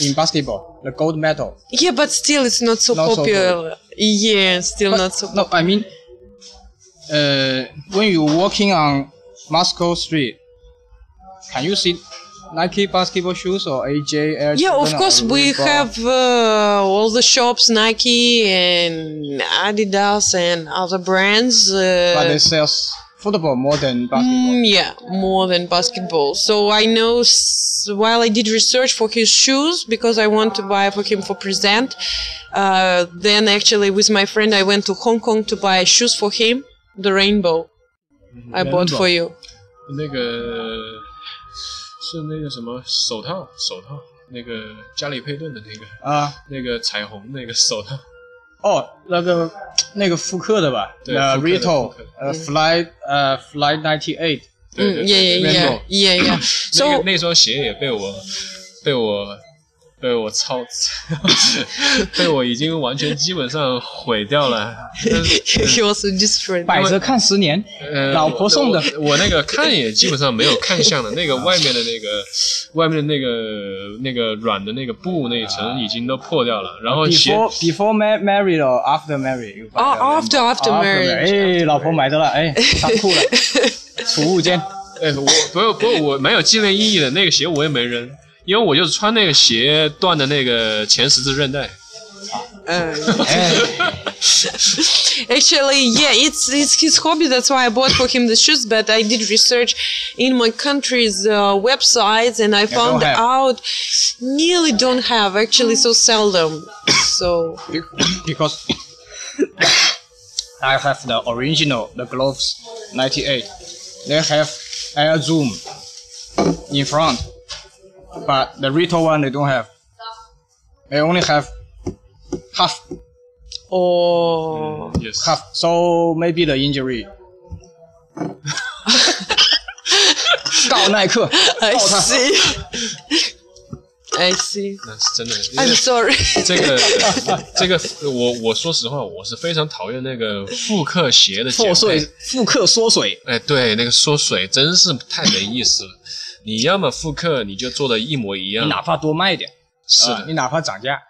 in basketball, the gold medal. Yeah, but still, it's not so Not so popular. yeah, still But- not so. No, I mean, uh, when you're walking on Moscow street, can you see Nike basketball shoes or AJ Air Yeah, of course we have uh, all the shops, Nike and Adidas and other brands. Uh, But they sell football more than basketball. Mm, yeah, more than basketball. So I know s- while I did research for his shoes because I want to buy for him for present. Uh, then actually with my friend I went to Hong Kong to buy shoes for him. The rainbow I bought Rainbow. for you. 那个是那个什么手套，手套，那个加里佩顿的那个，啊，那个彩虹那个手套， 哦，那个那个复刻的吧？对呃复刻的 Rito 复刻呃 Fly 呃 Fly ninety eight 对 Mm, 对 yeah, 对 yeah, 对 yeah, yeah, yeah. 那那双鞋也被我被我被我操，被我已经完全基本上毁掉了。但是 he also destroyed. 百折看十年，呃，老婆送的我我那个看也基本上没有看相的，那个外面的那个外面的那个那个软的那个布那一层已经都破掉了，然后鞋 before before ma- married or after Ah, the after- after married 哎，老婆买着了，哎，仓库了，储物间。哎，我不过不过我蛮有纪念意义的，那个鞋我也没扔，因为我就是穿那个鞋断的那个前十字韧带。 Uh, 哎， Actually, yeah, it's it's his hobby. That's why I bought for him the shoes. But I did research in my country's uh, websites, and I found don't have. out nearly don't have actually so seldom. So be- because I have the original the gloves ninety eight. They have air zoom in front, but the Rito one they don't have. They only have half oh, Yes， half. So maybe the injury. 告耐克， I 告他。 see. I see. 那是真的。因 I'm 为 sorry. 这个这个，我我说实话，我是非常讨厌那个复刻鞋的减破碎配。复刻缩水，哎，对，那个缩水真是太没意思了。 你要么复刻，你就做的一模一样。你哪怕多卖一点，是的，啊你哪怕涨价，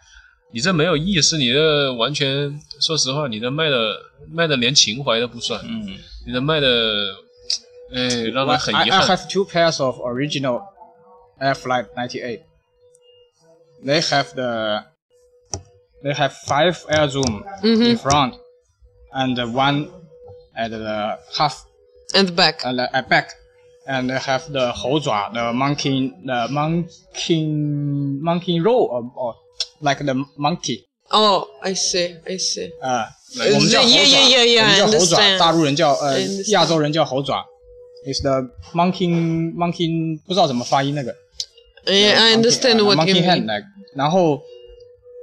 你这没有意思，你这完全，说实话，你这卖的卖的连情怀都不算，嗯。你这卖的，哎，让人很遗憾。I have two pairs of original Air Flight 98. They have the they have five air zoom in front and one at the half And back. and the at back. And they have the 猴爪 the monkey the monkey monkey roll or, or like the monkey Oh, I see. I see. 啊、来我们叫猴爪 Yeah, yeah, yeah, yeah, 我们叫 I 猴爪， understand. 大陆人叫呃 I understand. 亚洲人叫猴爪。Is the monkey monkey 不知道怎么发音那个。 Yeah, I understand monkey, uh, what monkey you hand mean. like 然后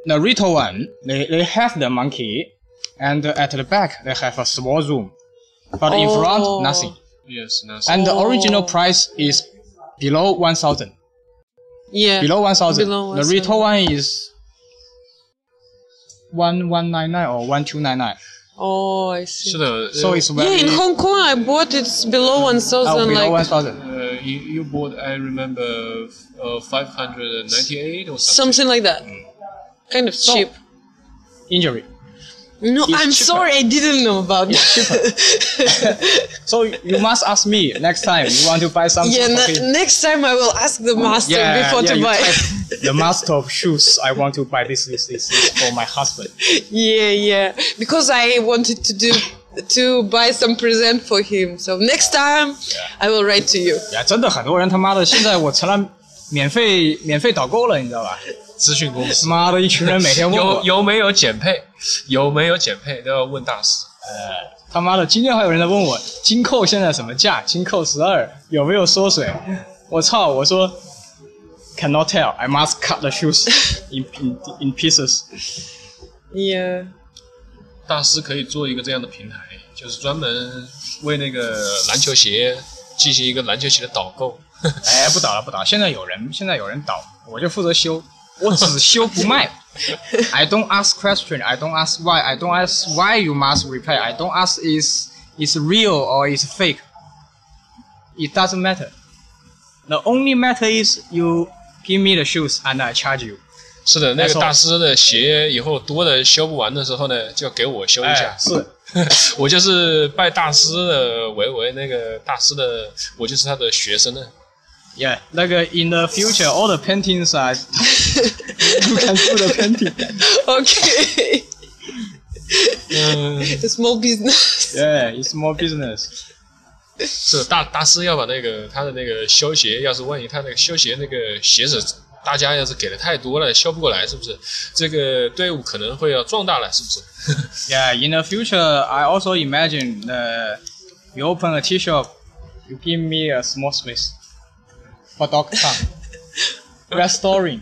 the Rito one they they have the monkey and at the back they have a small zoom but in Oh. front nothing Yes. And the original oh. price is below one thousand. Yeah. Below one thousand. The retail one is one one nine nine or one two nine nine. Oh, I see. So, the, so it's yeah. In Hong Kong, I bought it's below one thousand. Oh, below like, one thousand. Uh, you, you bought, I remember, uh, five hundred and ninety-eight or something. Something like that. Mm. Kind of so, cheap. Injury. No, it's I'm cheaper. sorry, I didn't know about that. so you must ask me next time you want to buy something yeah, for ne- him. next time I will ask the master yeah, before yeah, to you buy. type the master of shoes. I want to buy this, this, this, this for my husband. yeah, yeah. Because I wanted to do to buy some present for him. So next time I will write to you. 呀，真的很多人他妈的，现在我成了免费免费导购了，你知道吧？资讯公司妈的，一群人每天问有我，有没有减配， 有没有减配都要问大师。呃他妈的，今天还有人在问我金扣现在什么价？金扣十二有没有缩水？我操！我说 cannot tell. I must cut the shoes in in in pieces. Yeah. 大师可以做一个这样的平台，就是专门为那个篮球鞋进行一个篮球鞋的导购。哎，不导了，不导了。现在有人，现在有人导，我就负责修，我只修不卖。I don't ask question. I don't ask why. I don't ask why you must reply. I don't ask is is real or is fake. It doesn't matter. The only matter is you give me the shoes and I charge you. 是的，那 That's 个 all 大师的鞋以后多的修不完的时候呢，就给我修一下哎，。是，我就是拜大师的为为那个大师的，我就是他的学生呢。 Yeah, like uh, in the future, all the paintings are you can do the painting. Okay.嗯， A small business. Yeah, it's more business. 是大大师要把那个他的那个修鞋，要是万一他那个修鞋那个鞋子，大家要是给的太多了，修不过来，是不是？这个队伍可能会要壮大了，是不是？ Yeah, in the future, I also imagine uh, you open a tea shop, you give me a small space for dog tongue. Restoring.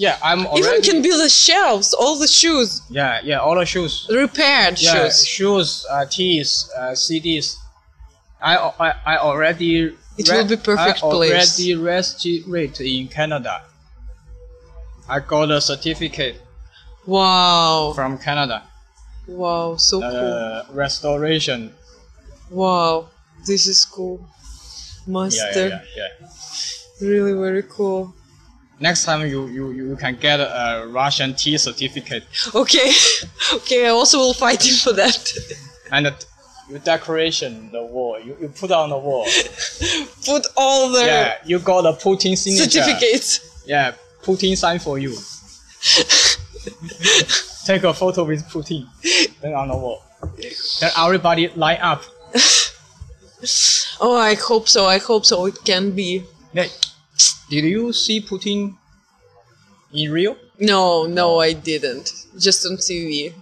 Yeah, I'm already. Even can be the shelves, all the shoes, yeah, yeah, all the shoes. repaired Yeah, shoes. shoes, uh, teas, uh, CDs. I, I, I already. It will be perfect I already place. registered in Canada. I got a certificate Wow. from Canada. Wow, so cool. Uh, restoration. Wow, this is cool. Yeah, Master, yeah, yeah, yeah. really very cool. Next time you, you, you can get a Russian tea certificate Okay, okay, I also will fight him for that. and uh, you decoration the wall. You, you put on the wall. Put all the Yeah, you got a Putin signature. certificates. Yeah, Putin sign for you. Take a photo with Putin, then on the wall. Then everybody line up. Oh, I hope so. I hope so. It can be. Yeah. Did you see Putin in real? No, no, I didn't. Just on TV.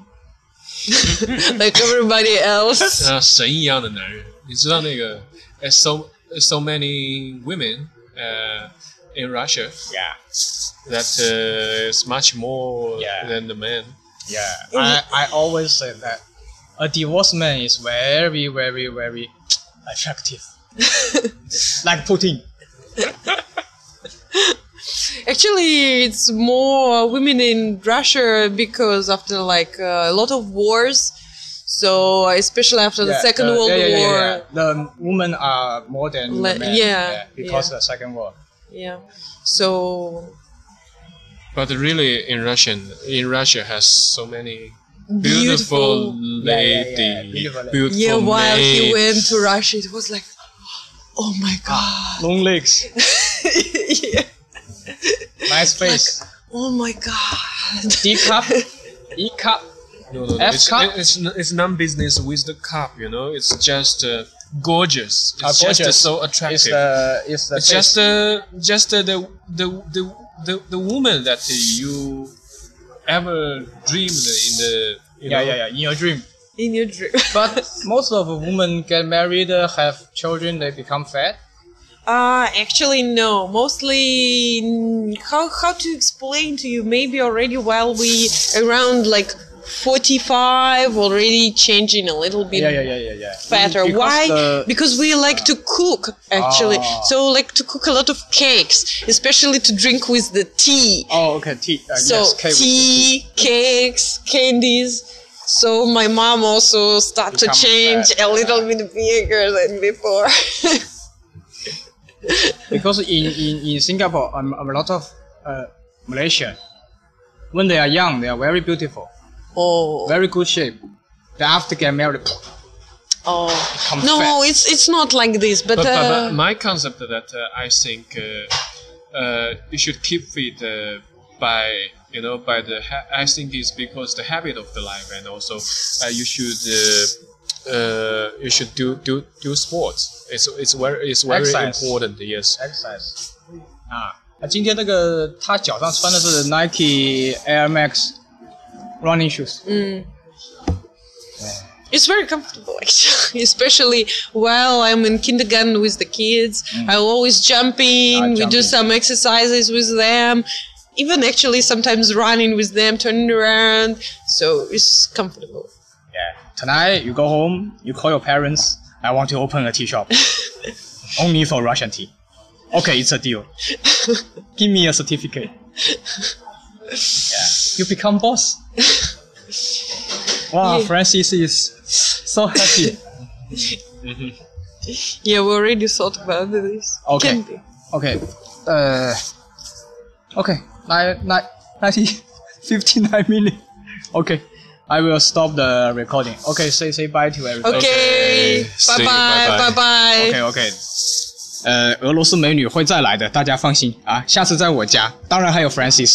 like everybody else. 啊，神一样的男人，你知道那个呃 so so many women 呃 in Russia Yeah. that uh, is much more Yeah. than the man. Yeah. I, I always say that a divorced man is very, very, very attractive. like Putin. Actually, it's more women in Russia because after like uh, a lot of wars. So especially after the Second the- World yeah, yeah, yeah, War. yeah. The women are more than Le- men. yeah, because yeah. of the Second War. Yeah. So But really, in Russian, in Russia has so many beautiful. beautiful, Yeah, yeah, lady, yeah, beautiful beautiful Yeah, while he went to Russia, it was like, oh my god. Long legs. yeah. Nice face. Oh my god. D cup. E cup. No, no, no. F It's, cup? it's it's non-business with the cup. You know, it's just uh, gorgeous. It's Ah, just uh, gorgeous. so attractive. It's the it's the it's just uh, just uh, the, the the the the woman that you ever dreamed in the you yeah know, yeah yeah in your dream. In your dream. But most of the women get married, uh, have children, they become fat. Uh, actually, no. Mostly, how how to explain to you? Maybe already while we around like forty five, already changing a little bit Yeah yeah yeah yeah yeah. fatter. Because Why? the- because we like to cook actually. Ah. So like to cook a lot of cakes, especially to drink with the tea. oh okay tea. Uh, So yes, cake tea, cakes, candies. So my mom also start to change fat. a little bit bigger than before. because in, in, in Singapore, um, a lot of uh, Malaysian, when they are young, they are very beautiful, oh, very good shape. They after get married, oh. become No, fat. it's it's not like this, but, But, but, uh, but my concept that uh, I think uh, uh, you should keep fit uh, by you know by the ha- I think it's because the habit of the life and also uh, you should uh, uh, you should do do do sports. It's it's very it's very Exercise. important. Yes. exercise 啊。那今天这个他脚上穿的是 Nike Air Max running shoes， mm. it's very comfortable actually, especially while I'm in kindergarten with the kids. I always jump in. Ah, we do jumping. some exercises with them. Even actually sometimes running with them, turning around. So it's comfortable. Tonight you go home, you call your parents. I want to open a tea shop, only for Russian tea. Okay, it's a deal. Give me a certificate. Yeah, you become boss. Wow, Yeah. Francis is so happy. Yeah, we already thought about this. Okay. Okay, uh, okay, nine, nine, 90, 59 minutes. Okay, I will stop the recording. Okay, say say bye to everybody. Okay. Okay, Bye bye. Bye bye. okay. okay. 呃，俄罗斯美女会再来的，大家放心啊，下次在我家，当然还有 Francis。